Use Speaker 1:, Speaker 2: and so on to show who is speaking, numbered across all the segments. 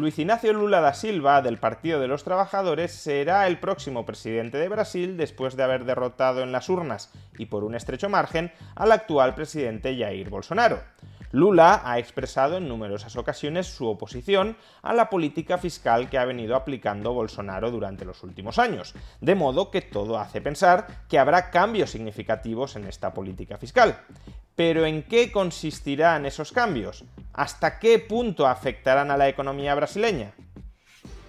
Speaker 1: Luis Ignacio Lula da Silva, del Partido de los Trabajadores, será el próximo presidente de Brasil después de haber derrotado en las urnas y por un estrecho margen al actual presidente Jair Bolsonaro. Lula ha expresado en numerosas ocasiones su oposición a la política fiscal que ha venido aplicando Bolsonaro durante los últimos años, de modo que todo hace pensar que habrá cambios significativos en esta política fiscal. Pero ¿en qué consistirán esos cambios? ¿Hasta qué punto afectarán a la economía brasileña?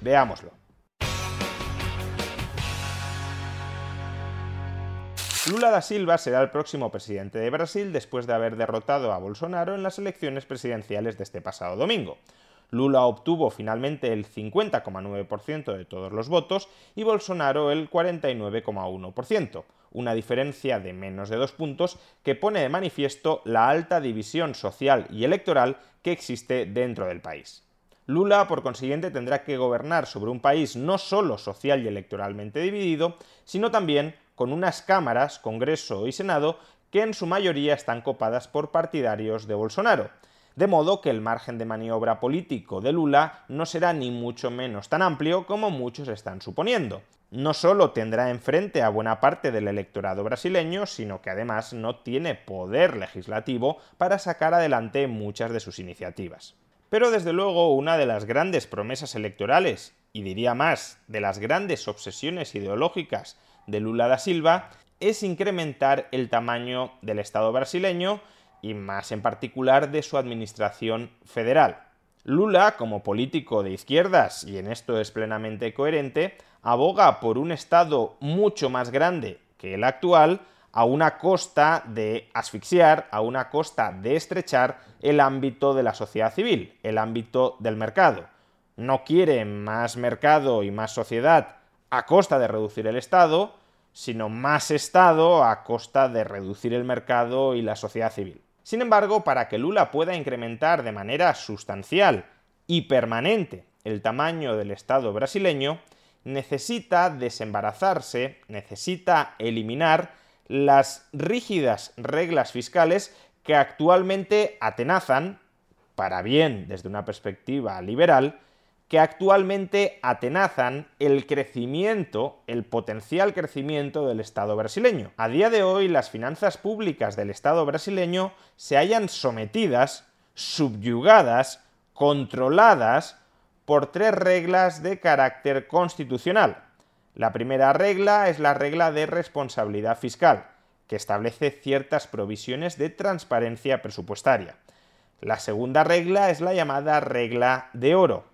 Speaker 1: Veámoslo. Lula da Silva será el próximo presidente de Brasil después de haber derrotado a Bolsonaro en las elecciones presidenciales de este pasado domingo. Lula obtuvo finalmente el 50,9% de todos los votos y Bolsonaro el 49,1%, una diferencia de menos de dos puntos que pone de manifiesto la alta división social y electoral que existe dentro del país. Lula, por consiguiente, tendrá que gobernar sobre un país no solo social y electoralmente dividido, sino también con unas cámaras, Congreso y Senado, que en su mayoría están copadas por partidarios de Bolsonaro. De modo que el margen de maniobra político de Lula no será ni mucho menos tan amplio como muchos están suponiendo. No solo tendrá enfrente a buena parte del electorado brasileño, sino que además no tiene poder legislativo para sacar adelante muchas de sus iniciativas. Pero desde luego una de las grandes promesas electorales, y diría más, de las grandes obsesiones ideológicas de Lula da Silva es incrementar el tamaño del Estado brasileño y más en particular de su administración federal. Lula, como político de izquierdas, y en esto es plenamente coherente, aboga por un Estado mucho más grande que el actual, a una costa de asfixiar, a una costa de estrechar el ámbito de la sociedad civil, el ámbito del mercado. No quiere más mercado y más sociedad a costa de reducir el Estado, sino más Estado a costa de reducir el mercado y la sociedad civil. Sin embargo, para que Lula pueda incrementar de manera sustancial y permanente el tamaño del Estado brasileño, necesita desembarazarse, necesita eliminar las rígidas reglas fiscales que actualmente atenazan, para bien desde una perspectiva liberal, que actualmente atenazan el crecimiento, el potencial crecimiento del Estado brasileño. A día de hoy las finanzas públicas del Estado brasileño se hallan sometidas, subyugadas, controladas por tres reglas de carácter constitucional. La primera regla es la regla de responsabilidad fiscal, que establece ciertas provisiones de transparencia presupuestaria. La segunda regla es la llamada regla de oro,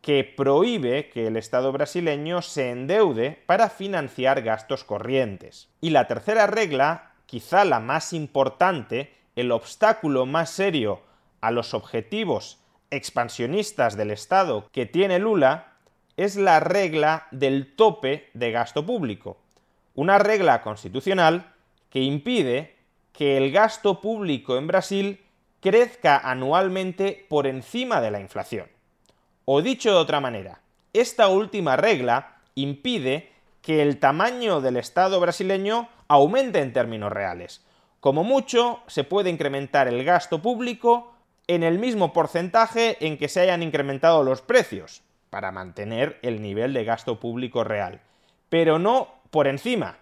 Speaker 1: que prohíbe que el Estado brasileño se endeude para financiar gastos corrientes. Y la tercera regla, quizá la más importante, el obstáculo más serio a los objetivos expansionistas del Estado que tiene Lula, es la regla del tope de gasto público. Una regla constitucional que impide que el gasto público en Brasil crezca anualmente por encima de la inflación. O dicho de otra manera, esta última regla impide que el tamaño del Estado brasileño aumente en términos reales. Como mucho, se puede incrementar el gasto público en el mismo porcentaje en que se hayan incrementado los precios, para mantener el nivel de gasto público real, pero no por encima,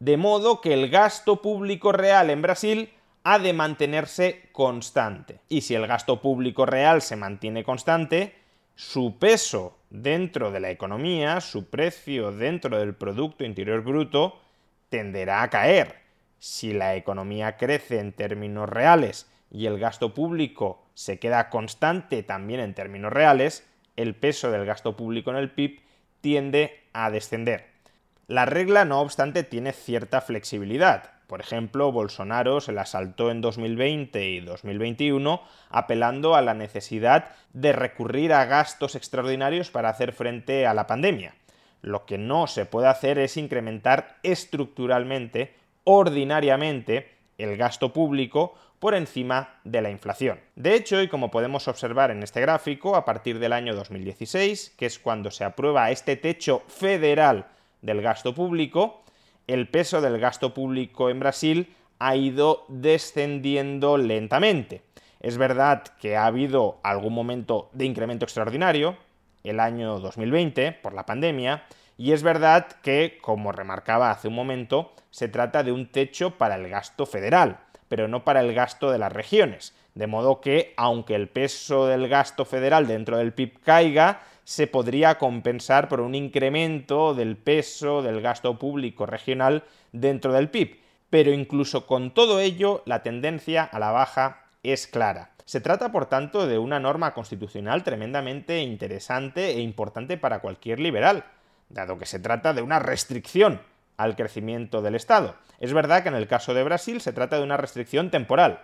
Speaker 1: de modo que el gasto público real en Brasil ha de mantenerse constante. Y si el gasto público real se mantiene constante, su peso dentro de la economía, su precio dentro del Producto Interior Bruto, tenderá a caer. Si la economía crece en términos reales y el gasto público se queda constante también en términos reales, el peso del gasto público en el PIB tiende a descender. La regla, no obstante, tiene cierta flexibilidad, Por ejemplo, Bolsonaro se la saltó en 2020 y 2021 apelando a la necesidad de recurrir a gastos extraordinarios para hacer frente a la pandemia. Lo que no se puede hacer es incrementar estructuralmente, ordinariamente, el gasto público por encima de la inflación. De hecho, y como podemos observar en este gráfico, a partir del año 2016, que es cuando se aprueba este techo federal del gasto público, el peso del gasto público en Brasil ha ido descendiendo lentamente. Es verdad que ha habido algún momento de incremento extraordinario, el año 2020, por la pandemia, y es verdad que, como remarcaba hace un momento, se trata de un techo para el gasto federal, pero no para el gasto de las regiones. De modo que, aunque el peso del gasto federal dentro del PIB caiga, se podría compensar por un incremento del peso del gasto público regional dentro del PIB. Pero incluso con todo ello, la tendencia a la baja es clara. Se trata, por tanto, de una norma constitucional tremendamente interesante e importante para cualquier liberal, dado que se trata de una restricción al crecimiento del Estado. Es verdad que en el caso de Brasil se trata de una restricción temporal.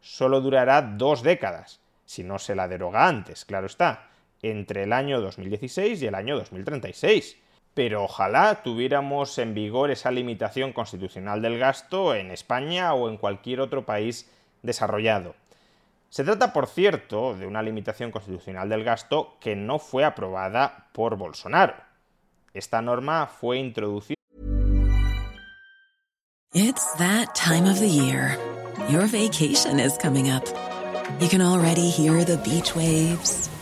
Speaker 1: Solo durará dos décadas, si no se la deroga antes, claro está entre el año 2016 y el año 2036. Pero ojalá tuviéramos en vigor esa limitación constitucional del gasto en España o en cualquier otro país desarrollado. Se trata, por cierto, de una limitación constitucional del gasto que no fue aprobada por Bolsonaro. Esta norma fue introducida.
Speaker 2: It's that time of the year. Your vacation is coming up. You can already hear the beach waves.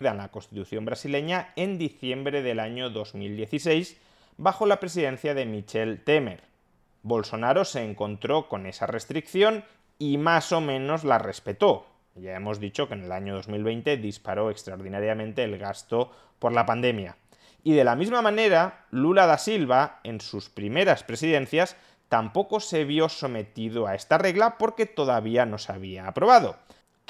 Speaker 1: La constitución brasileña en diciembre del año 2016 bajo la presidencia de Michel Temer. Bolsonaro se encontró con esa restricción y más o menos la respetó, ya hemos dicho que en el año 2020 disparó extraordinariamente el gasto por la pandemia. Y de la misma manera, Lula da Silva, en sus primeras presidencias, tampoco se vio sometido a esta regla porque todavía no se había aprobado.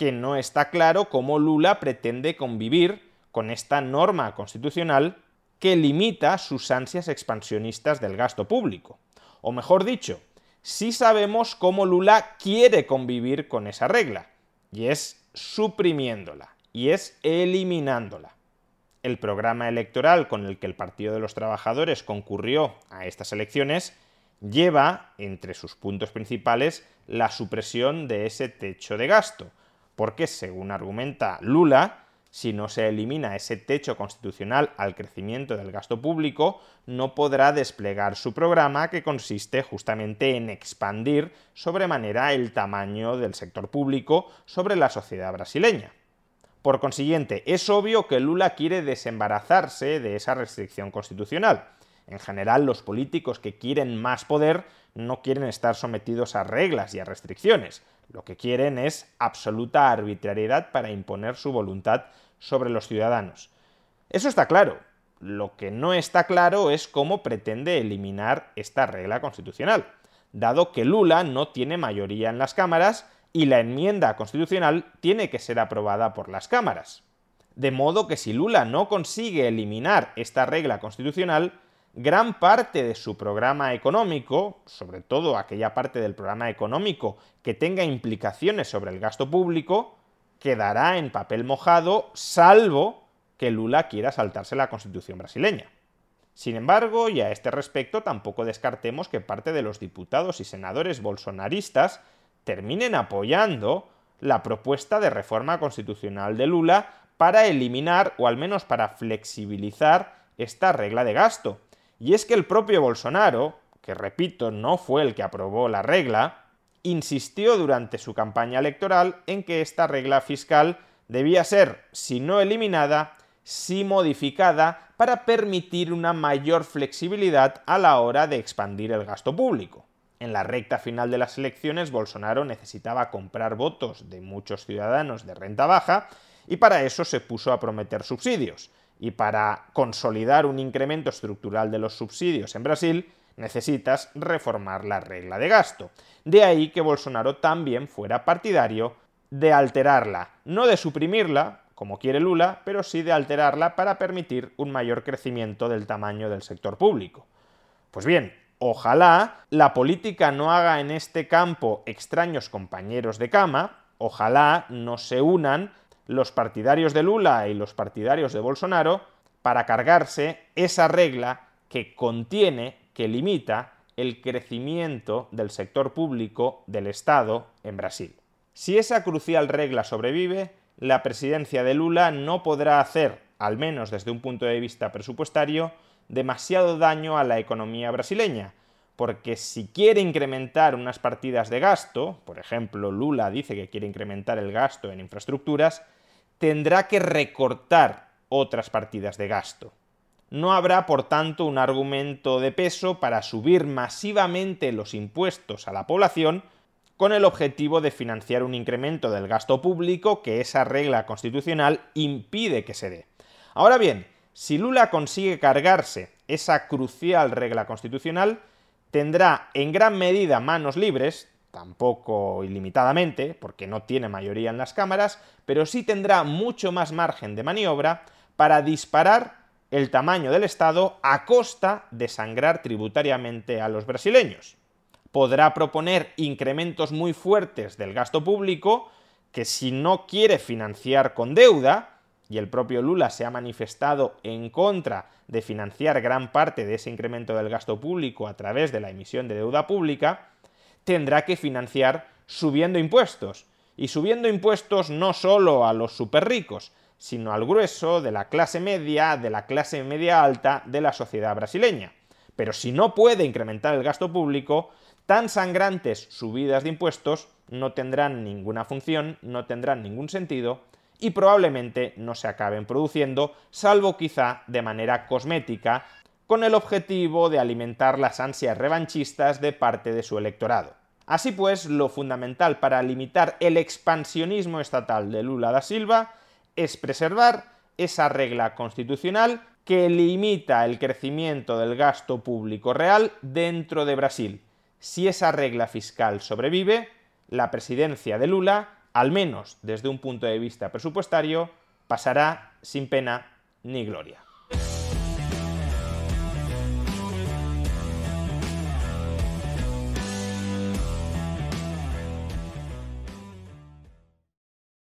Speaker 1: Que no está claro cómo Lula pretende convivir con esta norma constitucional que limita sus ansias expansionistas del gasto público. O mejor dicho, sí sabemos cómo Lula quiere convivir con esa regla, y es suprimiéndola, y es eliminándola. El programa electoral con el que el Partido de los Trabajadores concurrió a estas elecciones lleva, entre sus puntos principales, la supresión de ese techo de gasto, porque, según argumenta Lula, si no se elimina ese techo constitucional al crecimiento del gasto público, no podrá desplegar su programa que consiste justamente en expandir sobremanera el tamaño del sector público sobre la sociedad brasileña. Por consiguiente, es obvio que Lula quiere desembarazarse de esa restricción constitucional. En general, los políticos que quieren más poder no quieren estar sometidos a reglas y a restricciones. Lo que quieren es absoluta arbitrariedad para imponer su voluntad sobre los ciudadanos. Eso está claro. Lo que no está claro es cómo pretende eliminar esta regla constitucional, dado que Lula no tiene mayoría en las cámaras y la enmienda constitucional tiene que ser aprobada por las cámaras. De modo que si Lula no consigue eliminar esta regla constitucional, gran parte de su programa económico, sobre todo aquella parte del programa económico que tenga implicaciones sobre el gasto público, quedará en papel mojado, salvo que Lula quiera saltarse la constitución brasileña. Sin embargo, y a este respecto tampoco descartemos que parte de los diputados y senadores bolsonaristas terminen apoyando la propuesta de reforma constitucional de Lula para eliminar o al menos para flexibilizar esta regla de gasto. Y es que el propio Bolsonaro, que repito, no fue el que aprobó la regla, insistió durante su campaña electoral en que esta regla fiscal debía ser, si no eliminada, sí modificada para permitir una mayor flexibilidad a la hora de expandir el gasto público. En la recta final de las elecciones, Bolsonaro necesitaba comprar votos de muchos ciudadanos de renta baja y para eso se puso a prometer subsidios. Y para consolidar un incremento estructural de los subsidios en Brasil, necesitas reformar la regla de gasto. De ahí que Bolsonaro también fuera partidario de alterarla, no de suprimirla, como quiere Lula, pero sí de alterarla para permitir un mayor crecimiento del tamaño del sector público. Pues bien, ojalá la política no haga en este campo extraños compañeros de cama, ojalá no se unan los partidarios de Lula y los partidarios de Bolsonaro para cargarse esa regla que contiene, que limita el crecimiento del sector público del Estado en Brasil. Si esa crucial regla sobrevive, la presidencia de Lula no podrá hacer, al menos desde un punto de vista presupuestario, demasiado daño a la economía brasileña, porque si quiere incrementar unas partidas de gasto, por ejemplo, Lula dice que quiere incrementar el gasto en infraestructuras, tendrá que recortar otras partidas de gasto. No habrá, por tanto, un argumento de peso para subir masivamente los impuestos a la población con el objetivo de financiar un incremento del gasto público que esa regla constitucional impide que se dé. Ahora bien, si Lula consigue cargarse esa crucial regla constitucional, tendrá en gran medida manos libres, tampoco ilimitadamente, porque no tiene mayoría en las cámaras, pero sí tendrá mucho más margen de maniobra para disparar el tamaño del Estado a costa de sangrar tributariamente a los brasileños. Podrá proponer incrementos muy fuertes del gasto público que si no quiere financiar con deuda, y el propio Lula se ha manifestado en contra de financiar gran parte de ese incremento del gasto público a través de la emisión de deuda pública, tendrá que financiar subiendo impuestos. Y subiendo impuestos no solo a los superricos, sino al grueso de la clase media, de la clase media alta de la sociedad brasileña. Pero si no puede incrementar el gasto público, tan sangrantes subidas de impuestos no tendrán ninguna función, no tendrán ningún sentido y probablemente no se acaben produciendo, salvo quizá de manera cosmética, con el objetivo de alimentar las ansias revanchistas de parte de su electorado. Así pues, lo fundamental para limitar el expansionismo estatal de Lula da Silva es preservar esa regla constitucional que limita el crecimiento del gasto público real dentro de Brasil si esa regla fiscal sobrevive, la presidencia de Lula, al menos desde un punto de vista presupuestario, pasará sin pena ni gloria.